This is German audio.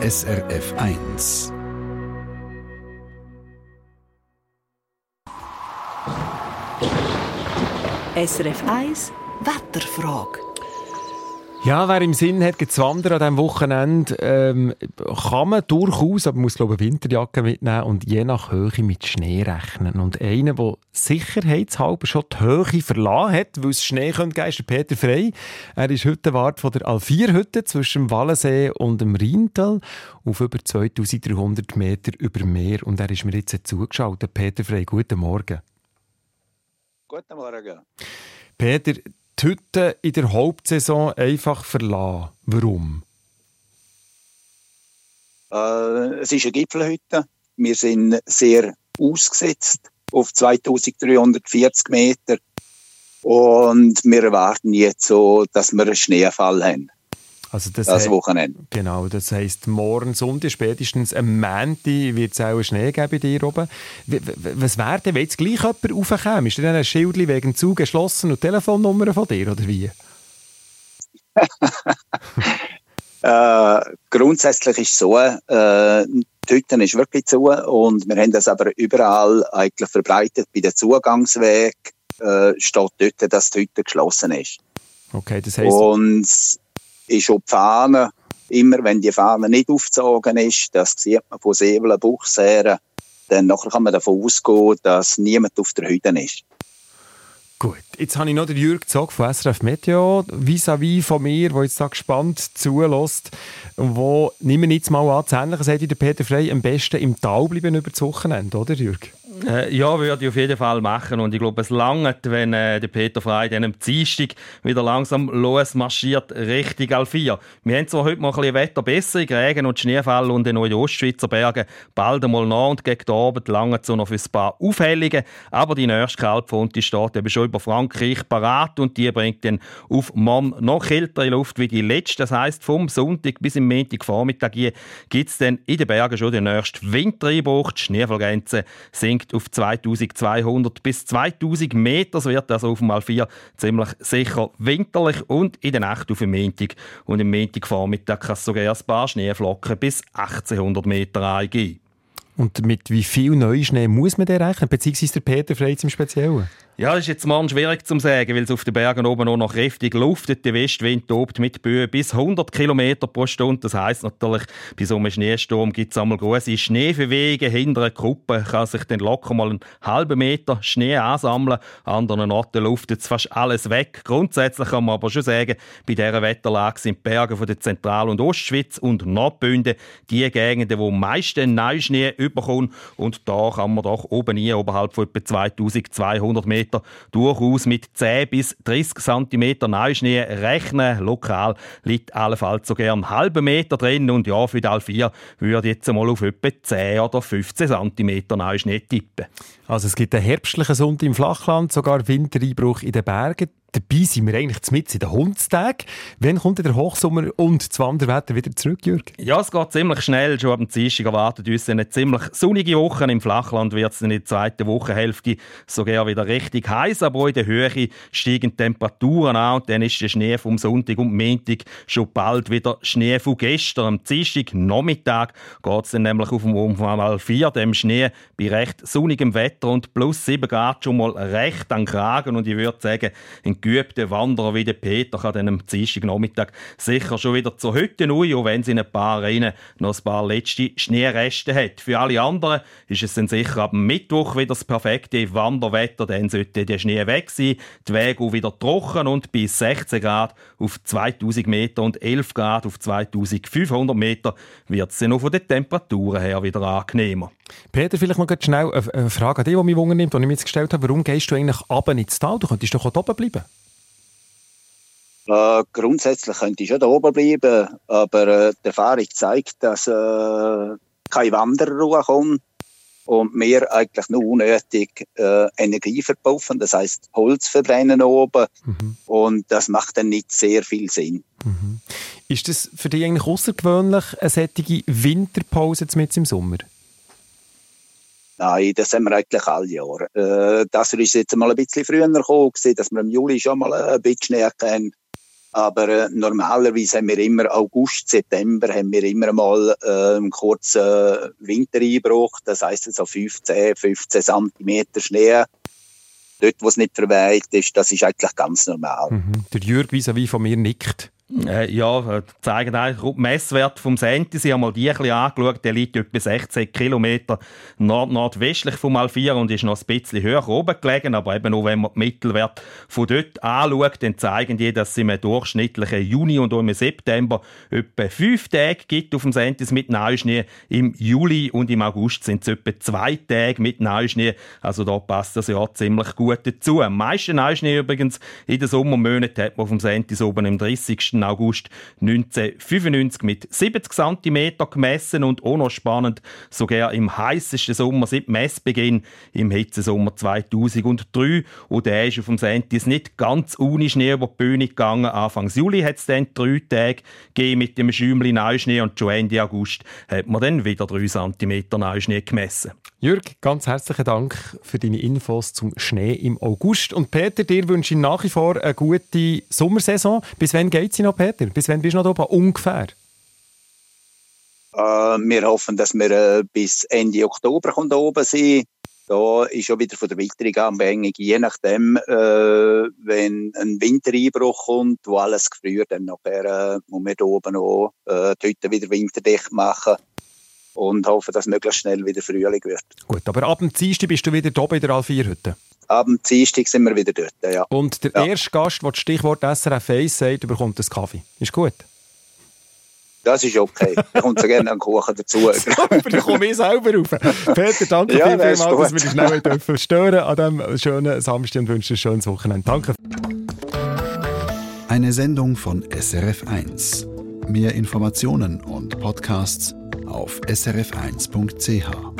SRF 1. SRF 1 Wetterfrage. Ja, wer im Sinn hat, zu wandern an diesem Wochenende, ähm, kann man durchaus, aber man muss glaube ich, eine Winterjacke mitnehmen und je nach Höhe mit Schnee rechnen. Und einer, der sicherheitshalber schon die Höhe verlassen hat, weil es Schnee geben könnte, ist Peter Frey. Er ist heute Wart von der Alvier-Hütte zwischen dem Wallensee und dem Rheintal auf über 2300 Meter über Meer. Und er ist mir jetzt zugeschaltet. Peter Frey, guten Morgen. Guten Morgen. Peter, die Hütte in der Hauptsaison einfach verlassen. Warum? Äh, es ist eine Gipfelhütte. Wir sind sehr ausgesetzt auf 2340 Meter. Und wir erwarten jetzt so, dass wir einen Schneefall haben. Also das, das Wochenende. Genau, das heisst, morgen Sonntag, spätestens am Montag wird es auch Schnee geben bei dir oben. Was wäre denn, wenn jetzt gleich jemand raufkommt? Ist denn ein Schild wegen Zug geschlossen und Telefonnummer von dir, oder wie? äh, grundsätzlich ist es so, äh, die Hütte ist wirklich zu und wir haben das aber überall eigentlich verbreitet. Bei den Zugangsweg äh, steht dort, dass die Hütte geschlossen ist. Okay, das heisst... Und ist auch die Fahne, immer wenn die Fahne nicht aufgezogen ist, das sieht man von Sevelen, Buchs dann nachher kann man davon ausgehen, dass niemand auf der Hütte ist. Gut, jetzt habe ich noch den Jürg Zog von SRF Meteo vis-à-vis von mir, der jetzt da gespannt zulässt, wo, nehmen wir jetzt mal an, das Ähnliche sagt der Peter Frey, am besten im Tal bleiben über das Wochenende, oder Jürg? Äh, ja, würde ich auf jeden Fall machen. Und ich glaube, es langt, wenn äh, der Peter Frey dann am Dienstag wieder langsam losmarschiert Richtung Alfia. Wir haben zwar heute mal ein bisschen Wetter besser, Regen und Schneefall und in den Ostschweizer Bergen bald einmal nach und gegen Abend lange so noch für ein paar Aufhellungen. Aber die nächste Kaltfront steht eben schon über Frankreich parat und die bringt dann auf morgen noch kältere Luft wie die letzte. Das heisst, vom Sonntag bis im Montagvormittag gibt es dann in den Bergen schon den nächsten Wintereinbruch. Die Schneefallgrenze sinkt auf 2200 bis 2000 Meter. Es wird also auf dem Mal4 ziemlich sicher winterlich und in der Nacht auf dem Montag und im Montagvormittag kann es sogar ein paar Schneeflocken bis 1800 Meter eingehen. Und mit wie viel Neuschnee muss man denn rechnen, beziehungsweise der Peter Freiz im Speziellen? Ja, das ist jetzt morgen schwierig zu sagen, weil es auf den Bergen oben noch noch kräftig luftet. Der Westwind tobt mit Böen bis 100 km pro Stunde. Das heisst natürlich, bei so einem Schneesturm gibt es einmal große Schneeverwege. Hinter einer Gruppe kann sich dann locker mal einen halben Meter Schnee ansammeln. An anderen Orten luftet es fast alles weg. Grundsätzlich kann man aber schon sagen, bei dieser Wetterlage sind die Berge von der Zentral- und Ostschweiz und Nordbünden die Gegenden, die am meisten Neuschnee überkommen. Und da kann man doch oben hier, oberhalb von etwa 2200 Metern, Meter durchaus mit 10 bis 30 cm Neuschnee rechnen. Lokal liegt allenfalls so gern einen halben Meter drin und ja, für die Alphia würde jetzt einmal auf etwa 10 oder 15 cm Neuschnee tippen. Also es gibt einen herbstlichen Sonntag im Flachland, sogar Wintereinbruch in den Bergen. Dabei sind wir eigentlich mit in den Hundstagen. Wann kommt der Hochsommer und das Wanderwetter wieder zurück, Jürg? Ja, es geht ziemlich schnell. Schon am Dienstag erwartet uns eine ziemlich sonnige Woche. Im Flachland wird es in der zweiten Wochenhälfte sogar wieder richtig heiß, aber in der Höhe steigen die Temperaturen an und dann ist der Schnee vom Sonntag und Montag schon bald wieder Schnee von gestern. Am Dienstag Nachmittag geht es dann nämlich auf dem Umfang 4, dem Schnee bei recht sonnigem Wetter und plus 7 Grad schon mal recht an Kragen und ich würde sagen, in geübter Wanderer wie der Peter kann dann am Dienstagnachmittag sicher schon wieder zur Hütte neu, auch wenn sie in ein paar Rennen noch ein paar letzte Schneereste hat. Für alle anderen ist es dann sicher ab Mittwoch wieder das perfekte Wanderwetter, dann sollte der Schnee weg sein, die Wege auch wieder trocken und bei 16 Grad auf 2000 Meter und 11 Grad auf 2500 Meter wird es dann auch von den Temperaturen her wieder angenehmer. Peter, vielleicht noch schnell eine Frage an dich, die mich wundernimmt, die ich mir jetzt gestellt habe. Warum gehst du eigentlich runter ins Tal? Du könntest doch oben bleiben. Äh, grundsätzlich könnte ich schon da oben bleiben, aber äh, die Erfahrung zeigt, dass äh, keine Wanderruhe kommt und wir eigentlich nur unnötig äh, Energie verpuffen, das heißt Holz verbrennen oben mhm. und das macht dann nicht sehr viel Sinn. Mhm. Ist das für dich eigentlich außergewöhnlich, eine solche Winterpause mit im Sommer? Nein, das haben wir eigentlich alle Jahre. Äh, das ist jetzt mal ein bisschen früher gekommen, dass wir im Juli schon mal ein bisschen Schnee hatten. Aber äh, normalerweise haben wir immer August, September haben wir immer mal äh, einen kurzen Wintereinbruch. Das heisst so 15, 15 Zentimeter Schnee. Dort, wo es nicht verweiht ist, das ist eigentlich ganz normal. Mhm. Der Jürg vis von mir nickt. Äh, ja, zeigen eigentlich den Messwert vom Senti. Sie haben mal die ein bisschen angeschaut. Der liegt etwa 16 Kilometer nord nordwestlich vom Alfira und ist noch ein bisschen höher oben gelegen. Aber eben auch wenn man den Mittelwert von dort anschaut, dann zeigen die, dass es im durchschnittlichen Juni und auch im September etwa fünf Tage gibt auf dem Sentis mit Neuschnee. Im Juli und im August sind es etwa zwei Tage mit Neuschnee. Also da passt das Jahr ziemlich gut dazu. Am meisten Neuschnee übrigens in den Sommermonaten hat man auf dem Sentis oben im 30. August 1995 mit 70 cm gemessen und auch noch spannend, sogar im heißesten Sommer seit Messbeginn im Hitzesommer 2003. Und der ist auf dem Sentis nicht ganz ohne Schnee über die Bühne gegangen. Anfang Juli hat es dann drei Tage mit dem Schäumchen Neuschnee und schon Ende August hat man dann wieder 3 cm Neuschnee gemessen. Jürg, ganz herzlichen Dank für deine Infos zum Schnee im August. Und Peter, dir wünsche ich nach wie vor eine gute Sommersaison. Bis wann geht sie noch, Peter? Bis wann bist du noch oben? Ungefähr? Äh, wir hoffen, dass wir äh, bis Ende Oktober oben sind. Da ist schon wieder von der Witterung abhängig, je nachdem, äh, wenn ein Wintereinbruch kommt, wo alles gefriert, dann nachher äh, muss man hier oben auch äh, die Hütte wieder winterdicht machen und hoffen, dass möglichst schnell wieder Frühling wird. Gut, aber ab dem Dienstag bist du wieder hier bei der Alfierhütte? Ab dem Dienstag sind wir wieder dort, ja. Und der ja. erste Gast, der das Stichwort SRF 1 sagt, bekommt einen Kaffee. Ist gut? Das ist okay. Ich komme so gerne einen Kuchen dazu. Aber dann komme ich selber rauf. Peter, danke ja, vielmals, dass wir dich schnell dürfen stören an diesem schönen Samstag und wünsche ein schönes Wochenende. Danke. Eine Sendung von SRF 1. Mehr Informationen und Podcasts auf srf1.ch.